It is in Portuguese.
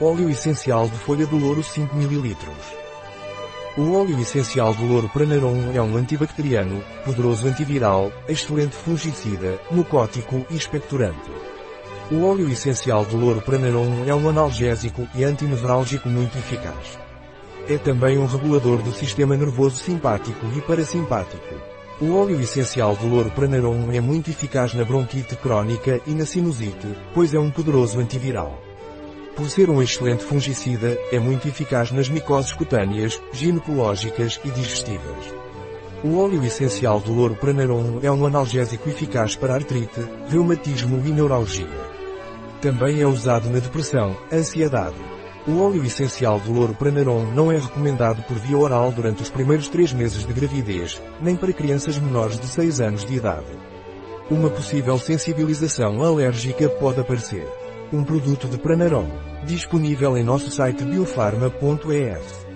Óleo essencial de folha do louro 5 ml. O óleo essencial do louro Pranarum é um antibacteriano, poderoso antiviral, excelente fungicida, mucótico e expectorante. O óleo essencial do louro Pranarum é um analgésico e antinevrálgico muito eficaz. É também um regulador do sistema nervoso simpático e parasimpático. O óleo essencial do louro Pranarum é muito eficaz na bronquite crónica e na sinusite, pois é um poderoso antiviral. Por ser um excelente fungicida, é muito eficaz nas micoses cutâneas, ginecológicas e digestivas. O óleo essencial do louro Pranarum é um analgésico eficaz para artrite, reumatismo e neuralgia. Também é usado na depressão, ansiedade. O óleo essencial do louro Pranarum não é recomendado por via oral durante os primeiros três meses de gravidez, nem para crianças menores de 6 anos de idade. Uma possível sensibilização alérgica pode aparecer. Um produto de Pranarum, disponível em nosso site biofarma.es.